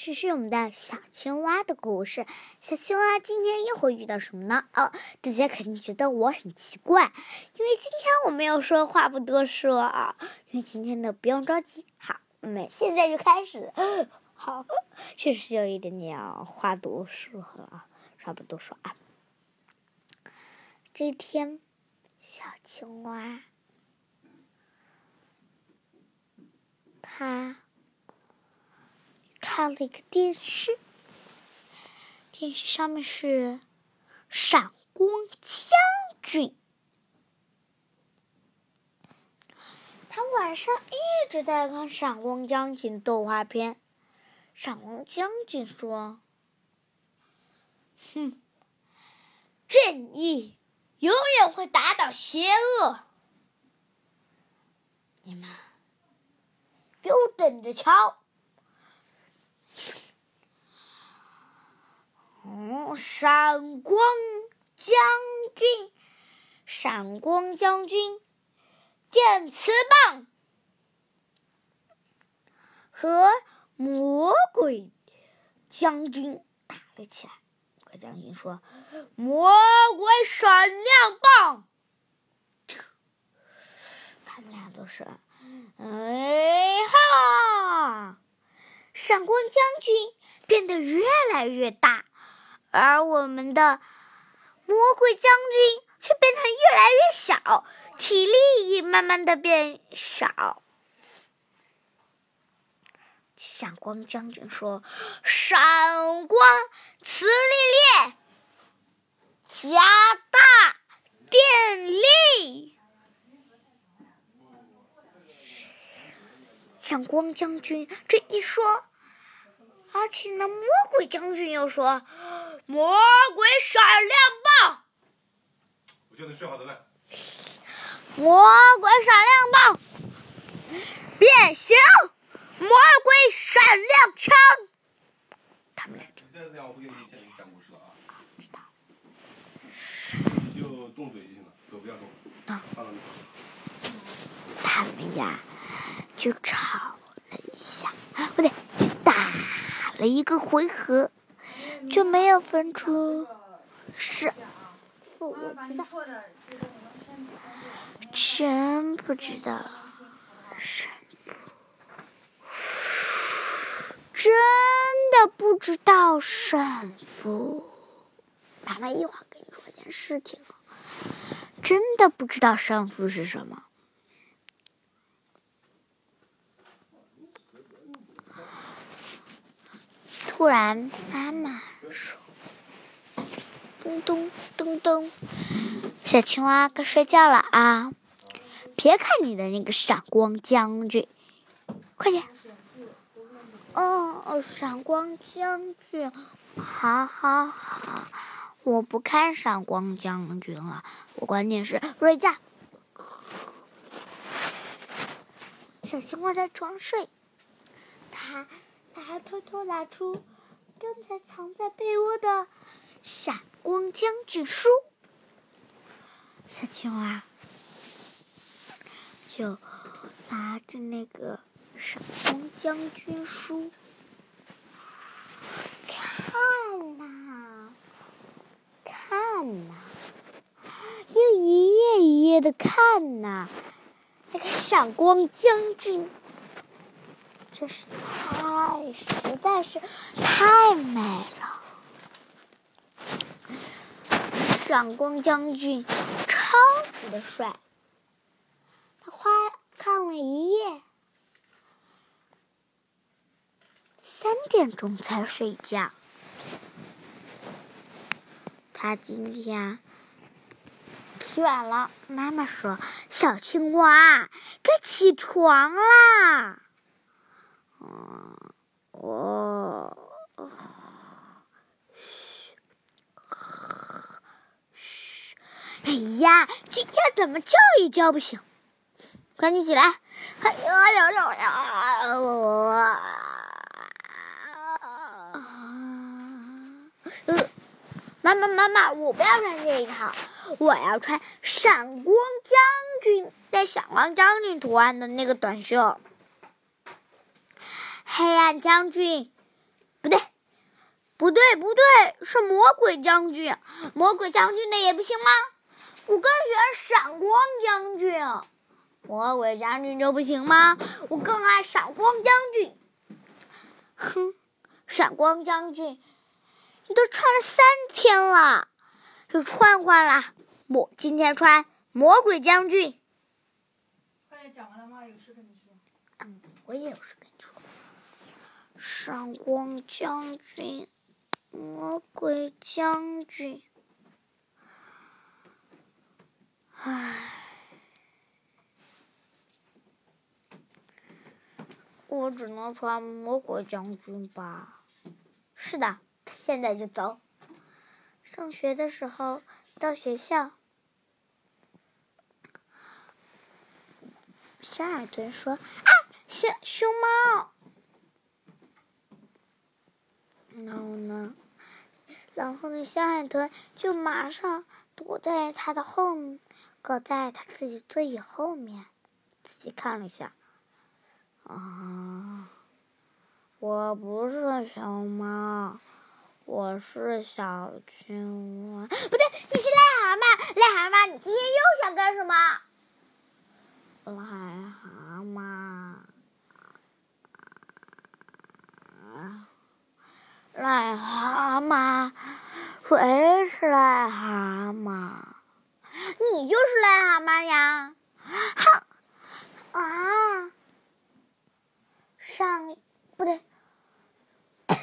这是我们的小青蛙的故事。小青蛙今天又会遇到什么呢？哦，大家肯定觉得我很奇怪，因为今天我没有说话不多说啊。因为今天的不用着急，好，我们现在就开始。好，确实有一点点话多说了，话不多说啊。这天，小青蛙。他看了一个电视，电视上面是闪光将军。他晚上一直在看闪光将军动画片。闪光将军说：“哼，正义永远会打倒邪恶。你们。”给我等着瞧！嗯，闪光将军，闪光将军，电磁棒和魔鬼将军打了起来。魔鬼将军说：“魔鬼闪亮棒！”他们俩都是。哎哈！闪光将军变得越来越大，而我们的魔鬼将军却变得越来越小，体力也慢慢的变少。闪光将军说：“闪光磁力链，加大电力。”闪光将军这一说，而且呢，魔鬼将军又说：“魔鬼闪亮棒。”我叫你睡好。魔鬼闪亮棒变形，魔鬼闪亮枪。他们俩就再这样，我不给你讲讲故事了啊。知道。就动嘴就行了，手不要动。他们呀。就吵了一下，不对，打了一个回合，就没有分出胜负。我知道，真不知道胜负，真的不知道胜负。妈妈一会儿跟你说件事情，真的不知道胜负是什么。突然，妈妈说：“咚咚咚咚，小青蛙该睡觉了啊！别看你的那个闪光将军，快点！哦，闪光将军，好好好，我不看闪光将军了，我关键是睡觉。”小青蛙在装睡，它。还偷偷拿出刚才藏在被窝的闪光将军书，小青蛙就拿着那个闪光将军书看呐，看呐，又一页一页的看呐，那个闪光将军。真是太，实在是太美了！闪光将军超级的帅，他花看了一夜，三点钟才睡觉。他今天起晚了，妈妈说：“小青蛙，该起床啦。”嗯，我嘘嘘，哎呀，今天怎么叫也叫不醒，赶紧起来！哎呀呀呀！妈妈妈妈，我不要穿这一套，我要穿闪光将军带闪光将军图案的那个短袖。黑暗将军不对不对，不对，是魔鬼将军。魔鬼将军的也不行吗？我更喜欢闪光将军。魔鬼将军就不行吗？我更爱闪光将军。哼，闪光将军，你都穿了三天了，就穿换了。我今天穿魔鬼将军。快点讲完了吗？有事跟你说。嗯，我也有事跟你说。闪光将军，魔鬼将军，唉。我只能穿魔鬼将军吧。是的，现在就走。上学的时候到学校，小海豚说：“啊，熊熊猫。”然后呢，然后呢，小海豚就马上躲在他的后，搁在它自己座椅后面，仔细看了一下。啊，我不是熊猫，我是小青蛙。不对，你是癞蛤蟆。癞蛤蟆，你今天又想干什么？癞蛤蟆，癞蛤蟆，谁是癞蛤蟆？你就是癞蛤蟆呀！哼，啊！上不对，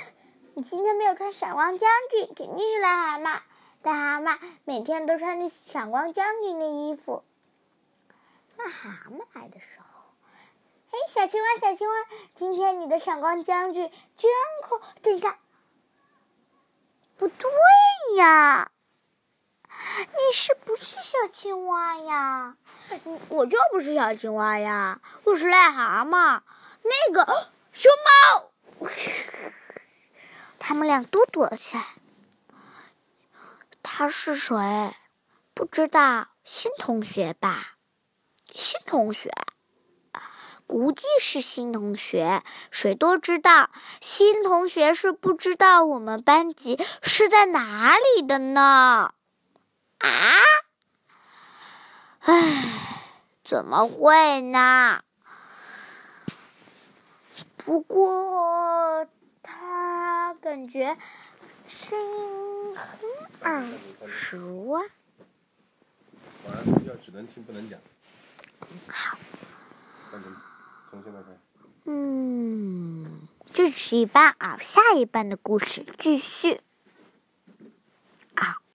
你今天没有穿闪光将军，肯定是癞蛤蟆。癞蛤蟆每天都穿着闪光将军的衣服。癞蛤蟆来的时候，嘿，小青蛙，小青蛙，今天你的闪光将军真酷。等一下，不对呀，是不是小青蛙呀？我就不是小青蛙呀，我是癞蛤蟆。那个熊猫，他们俩都躲了起来。他是谁？不知道，新同学吧？新同学，估计是新同学。谁都知道，新同学是不知道我们班级是在哪里的呢。啊？唉，怎么会呢？不过他感觉声音很耳熟啊。晚上睡觉只能听不能讲。好。从从现在开始。嗯，这是一半啊，下一半的故事继续。